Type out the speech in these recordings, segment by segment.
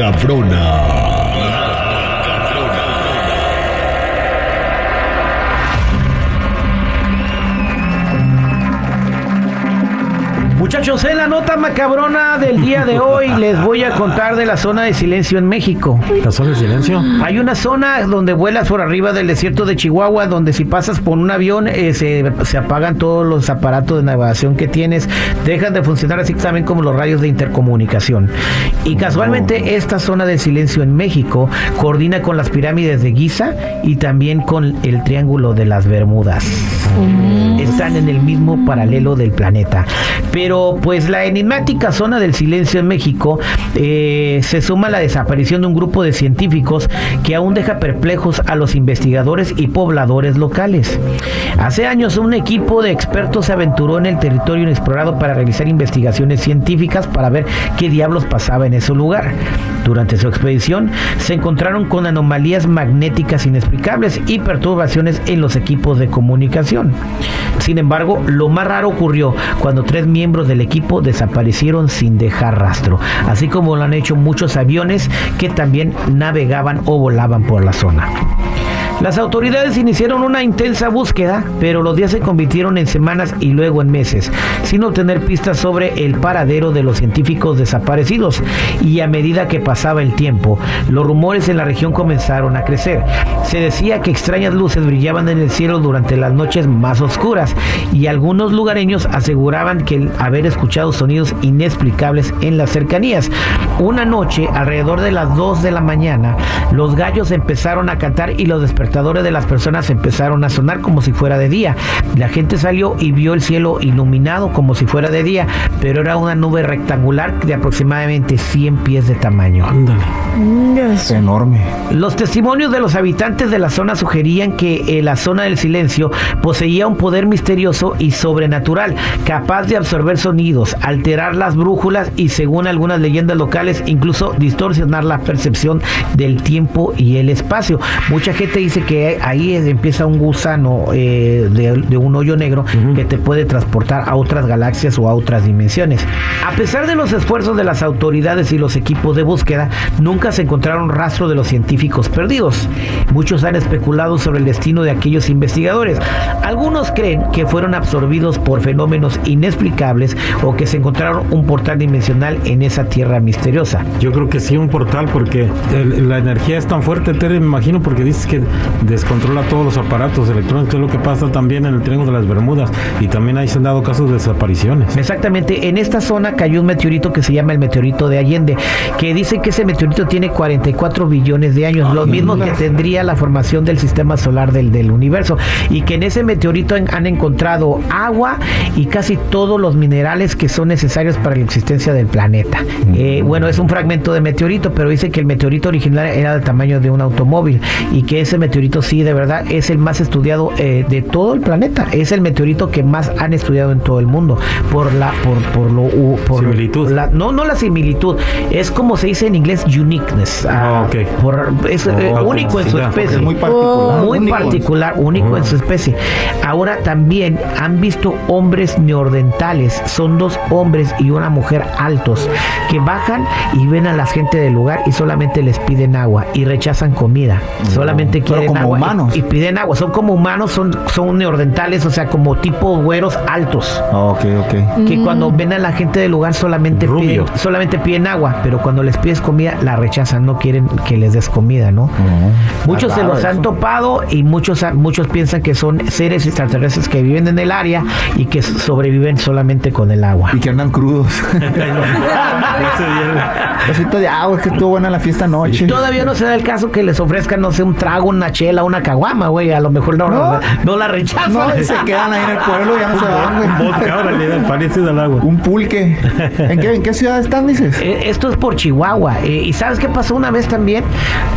nota macabrona. Muchachos, en la nota macabrona del día de hoy les voy a contar de la zona de silencio en México. ¿La zona de silencio? Hay una zona donde vuelas por arriba del desierto de Chihuahua, donde si pasas por un avión eh, se, se apagan todos los aparatos de navegación que tienes, dejan de funcionar así también como los radios de intercomunicación. Y casualmente esta zona de silencio en México coordina con las pirámides de Giza y también con el Triángulo de las Bermudas. Están en el mismo paralelo del planeta. Pero pues la enigmática zona del silencio en México eh, se suma a la desaparición de un grupo de científicos que aún deja perplejos a los investigadores y pobladores locales. Hace años un equipo de expertos se aventuró en el territorio inexplorado para realizar investigaciones científicas para ver qué diablos pasaba en ese lugar. Durante su expedición se encontraron con anomalías magnéticas inexplicables y perturbaciones en los equipos de comunicación. Sin embargo, lo más raro ocurrió cuando tres miembros del equipo desaparecieron sin dejar rastro, así como lo han hecho muchos aviones que también navegaban o volaban por la zona. Las autoridades iniciaron una intensa búsqueda, pero los días se convirtieron en semanas y luego en meses, sin obtener pistas sobre el paradero de los científicos desaparecidos. Y a medida que pasaba el tiempo, los rumores en la región comenzaron a crecer. Se decía que extrañas luces brillaban en el cielo durante las noches más oscuras y algunos lugareños aseguraban que haber escuchado sonidos inexplicables en las cercanías. Una noche, alrededor de las 2 de la mañana, los gallos empezaron a cantar y los despertadores de las personas empezaron a sonar como si fuera de día. La gente salió y vio el cielo iluminado como si fuera de día, pero era una nube rectangular de aproximadamente 100 pies de tamaño. Ándale. Es enorme. Los testimonios de los habitantes de la zona sugerían que eh, la zona del silencio poseía un poder misterioso y sobrenatural, capaz de absorber sonidos, alterar las brújulas y, según algunas leyendas locales, incluso distorsionar la percepción del tiempo y el espacio. Mucha gente dice que ahí empieza un gusano eh, de, de un hoyo negro que te puede transportar a otras galaxias o a otras dimensiones. A pesar de los esfuerzos de las autoridades y los equipos de búsqueda, nunca se encontraron rastro de los científicos perdidos. Muchos han especulado sobre el destino de aquellos investigadores. Algunos creen que fueron absorbidos por fenómenos inexplicables o que se encontraron un portal dimensional en esa tierra misteriosa. Yo creo que sí, un portal, porque el- la energía es tan fuerte, Tere, me imagino, porque dices que descontrola todos los aparatos electrónicos, es lo que pasa también en el Triángulo de las Bermudas, y también ahí se han dado casos de desapariciones. Exactamente, en esta zona cayó un meteorito que se llama el meteorito de Allende, que dice que ese meteorito tiene 44 billones de años, lo mismo que tendría la formación del sistema solar del, del universo, y que en ese meteorito en- han encontrado agua y casi todos los minerales que son necesarios para la existencia del planeta. Eh, bueno, es un fragmento de meteorito, pero dice que el meteorito original era del tamaño de un automóvil y que ese meteorito sí, de verdad, es el más estudiado eh, de todo el planeta. Es el meteorito que más han estudiado en todo el mundo por la por por lo por Similitud. la- no no la similitud, es como se dice en inglés uniqueness. Ah, ok. por- es eh, Oh, único en su especie. Es muy particular. Muy único. particular, único en su especie. Ahora también han visto hombres neordentales, son dos hombres y una mujer altos que bajan y ven a la gente del lugar y solamente les piden agua y rechazan comida. Solamente quieren como agua humanos. Y, piden agua. Son como humanos, son, son neordentales, o sea, como tipo güeros altos. Ok, ok. Que cuando ven a la gente del lugar solamente Rubio. piden, solamente piden agua, pero cuando les pides comida la rechazan, no quieren que les des comida, ¿no? Muchos se los han topado y muchos, muchos piensan que son seres extraterrestres que viven en el área y que sobreviven solamente con el agua. Y que andan crudos. Vasito de agua, es que estuvo buena la fiesta anoche. Todavía no se da el caso que les ofrezcan, no sé, un trago, una chela, una caguama, güey. A lo mejor no, No. no, la rechazan. No, y se quedan ahí en el pueblo y ya no se van, güey. Vodka, órale, da, parece del agua. Un pulque. ¿En qué, ¿En qué ciudad están, dices? Eh, Esto es por Chihuahua. Eh, ¿Y sabes qué pasó una vez también?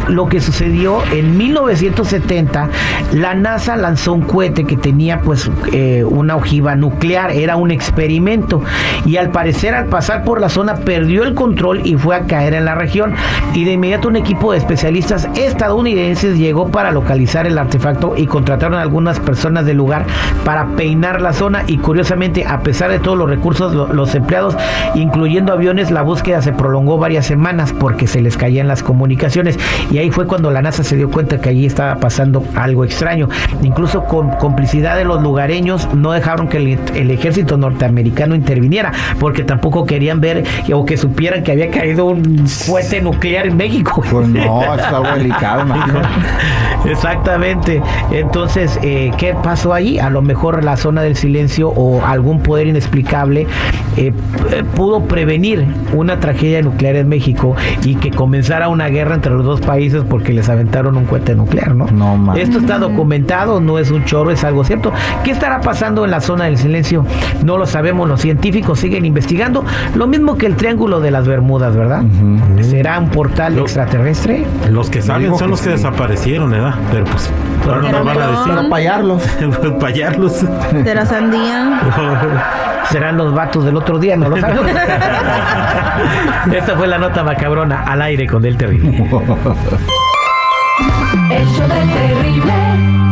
Lo que sucedió en 1970, la NASA lanzó un cohete que tenía pues eh, una ojiva nuclear, era un experimento. Y al parecer al pasar por la zona perdió el control y fue a caer en la región. Y de inmediato un equipo de especialistas estadounidenses llegó para para localizar el artefacto y contrataron a algunas personas del lugar para peinar la zona y curiosamente a pesar de todos los recursos lo- los empleados incluyendo aviones la búsqueda se prolongó varias semanas porque se les caían las comunicaciones. Y ahí fue cuando la NASA se dio cuenta que allí estaba pasando algo extraño. Incluso con complicidad de los lugareños no dejaron que el, el ejército norteamericano interviniera porque tampoco querían ver o que supieran que había caído un fuete nuclear en México. Pues no, es algo delicado, imagínate. Exactamente. Entonces, eh, ¿qué pasó ahí? A lo mejor la zona del silencio o algún poder inexplicable eh, eh, pudo prevenir una tragedia nuclear en México y que comenzara una guerra entre los dos países porque les aventaron un cohete nuclear, ¿no? No, man. Esto está documentado, no es un chorro, es algo cierto. ¿Qué estará pasando en la zona del silencio? No lo sabemos, los científicos siguen investigando. Lo mismo que el Triángulo de las Bermudas, ¿verdad? ¿Será un portal Lo- extraterrestre? Los que saben son que los que sí. desaparecieron, ¿verdad? Pero pues, ahora no nos van a no. Para payarlos. decir. Payarlos. La sandía. serán los vatos del otro día, no lo sabemos. Esta fue la nota macabrona al aire con el terrible. El show del terrible.